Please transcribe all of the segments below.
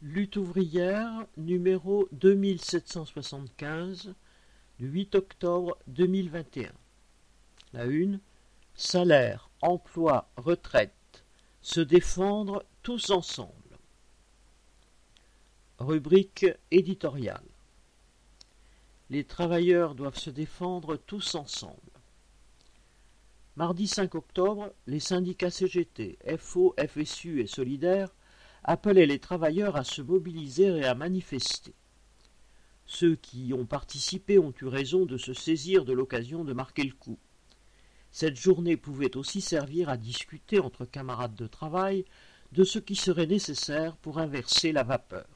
Lutte ouvrière numéro 2775 du 8 octobre 2021. La une Salaire, emploi, retraite. Se défendre tous ensemble. Rubrique éditoriale. Les travailleurs doivent se défendre tous ensemble. Mardi 5 octobre, les syndicats CGT, FO, FSU et Solidaires appelait les travailleurs à se mobiliser et à manifester. Ceux qui y ont participé ont eu raison de se saisir de l'occasion de marquer le coup. Cette journée pouvait aussi servir à discuter entre camarades de travail de ce qui serait nécessaire pour inverser la vapeur.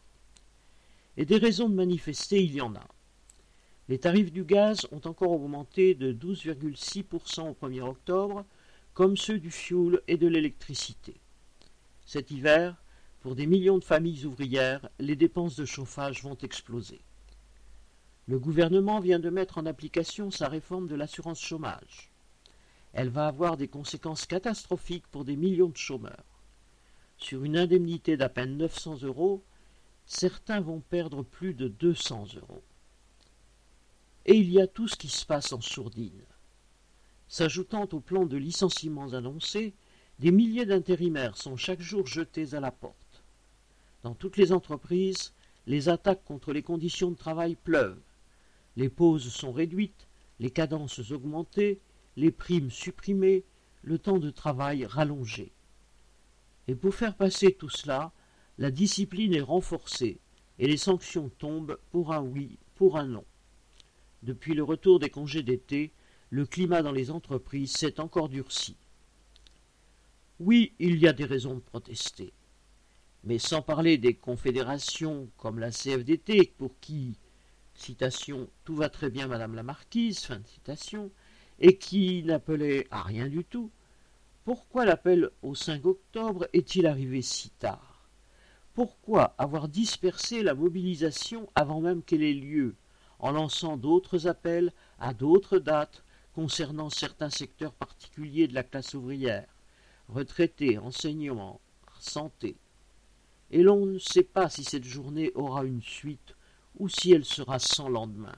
Et des raisons de manifester, il y en a. Les tarifs du gaz ont encore augmenté de 12,6% au 1er octobre, comme ceux du fioul et de l'électricité. Cet hiver, pour des millions de familles ouvrières, les dépenses de chauffage vont exploser. Le gouvernement vient de mettre en application sa réforme de l'assurance chômage. Elle va avoir des conséquences catastrophiques pour des millions de chômeurs. Sur une indemnité d'à peine 900 euros, certains vont perdre plus de 200 euros. Et il y a tout ce qui se passe en sourdine. S'ajoutant au plan de licenciements annoncés, des milliers d'intérimaires sont chaque jour jetés à la porte. Dans toutes les entreprises, les attaques contre les conditions de travail pleuvent. Les pauses sont réduites, les cadences augmentées, les primes supprimées, le temps de travail rallongé. Et pour faire passer tout cela, la discipline est renforcée et les sanctions tombent pour un oui, pour un non. Depuis le retour des congés d'été, le climat dans les entreprises s'est encore durci. Oui, il y a des raisons de protester mais sans parler des confédérations comme la CFDT, pour qui, citation, tout va très bien, Madame la Marquise, fin de citation, et qui n'appelait à rien du tout, pourquoi l'appel au 5 octobre est-il arrivé si tard? Pourquoi avoir dispersé la mobilisation avant même qu'elle ait lieu, en lançant d'autres appels à d'autres dates concernant certains secteurs particuliers de la classe ouvrière, retraités, enseignement, santé? Et l'on ne sait pas si cette journée aura une suite ou si elle sera sans lendemain.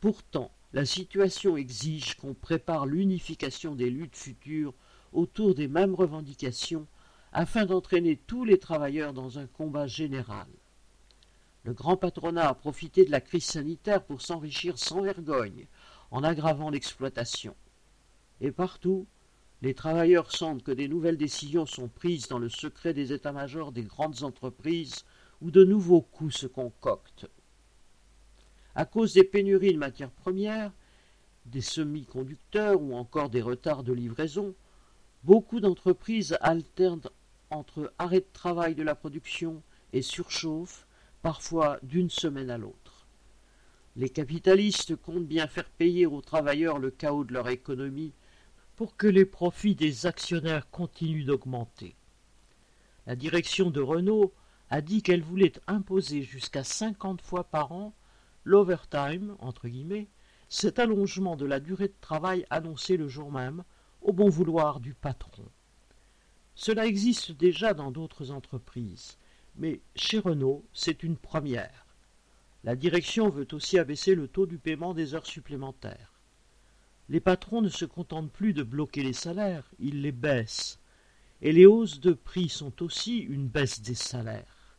Pourtant, la situation exige qu'on prépare l'unification des luttes futures autour des mêmes revendications afin d'entraîner tous les travailleurs dans un combat général. Le grand patronat a profité de la crise sanitaire pour s'enrichir sans vergogne en aggravant l'exploitation. Et partout, les travailleurs sentent que des nouvelles décisions sont prises dans le secret des états-majors des grandes entreprises où de nouveaux coups se concoctent. À cause des pénuries de matières premières, des semi-conducteurs ou encore des retards de livraison, beaucoup d'entreprises alternent entre arrêt de travail de la production et surchauffe, parfois d'une semaine à l'autre. Les capitalistes comptent bien faire payer aux travailleurs le chaos de leur économie pour que les profits des actionnaires continuent d'augmenter. La direction de Renault a dit qu'elle voulait imposer jusqu'à cinquante fois par an l'overtime, entre cet allongement de la durée de travail annoncé le jour même, au bon vouloir du patron. Cela existe déjà dans d'autres entreprises, mais chez Renault, c'est une première. La direction veut aussi abaisser le taux du paiement des heures supplémentaires. Les patrons ne se contentent plus de bloquer les salaires, ils les baissent. Et les hausses de prix sont aussi une baisse des salaires.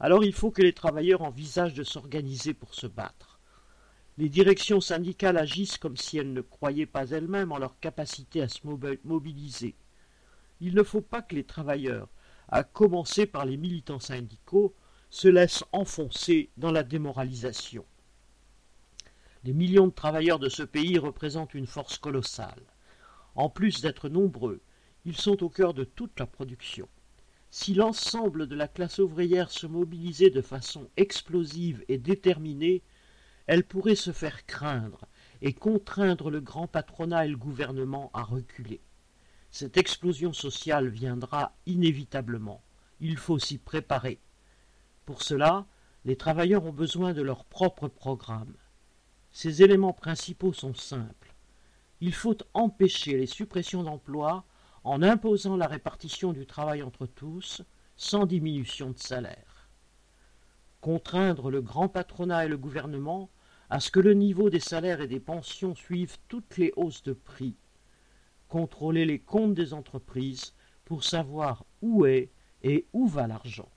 Alors il faut que les travailleurs envisagent de s'organiser pour se battre. Les directions syndicales agissent comme si elles ne croyaient pas elles-mêmes en leur capacité à se mobiliser. Il ne faut pas que les travailleurs, à commencer par les militants syndicaux, se laissent enfoncer dans la démoralisation. Les millions de travailleurs de ce pays représentent une force colossale. En plus d'être nombreux, ils sont au cœur de toute la production. Si l'ensemble de la classe ouvrière se mobilisait de façon explosive et déterminée, elle pourrait se faire craindre et contraindre le grand patronat et le gouvernement à reculer. Cette explosion sociale viendra inévitablement. Il faut s'y préparer. Pour cela, les travailleurs ont besoin de leur propre programme. Ces éléments principaux sont simples. Il faut empêcher les suppressions d'emplois en imposant la répartition du travail entre tous, sans diminution de salaire. Contraindre le grand patronat et le gouvernement à ce que le niveau des salaires et des pensions suive toutes les hausses de prix. Contrôler les comptes des entreprises pour savoir où est et où va l'argent.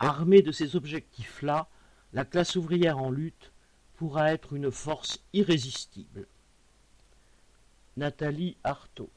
Armée de ces objectifs-là, la classe ouvrière en lutte pourra être une force irrésistible. Nathalie Artaud